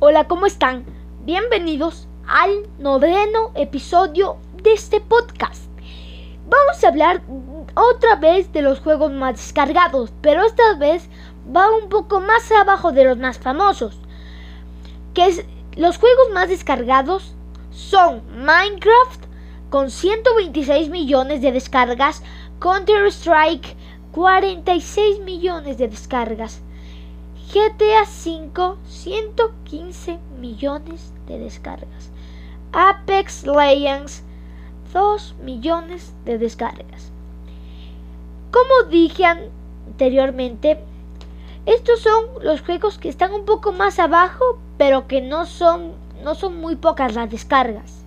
Hola, ¿cómo están? Bienvenidos al noveno episodio de este podcast. Vamos a hablar otra vez de los juegos más descargados, pero esta vez va un poco más abajo de los más famosos. Que es, los juegos más descargados son Minecraft con 126 millones de descargas, Counter-Strike 46 millones de descargas, GTA V 115 millones de descargas, Apex Legends 2 millones de descargas. Como dije anteriormente, estos son los juegos que están un poco más abajo, pero que no son, no son muy pocas las descargas.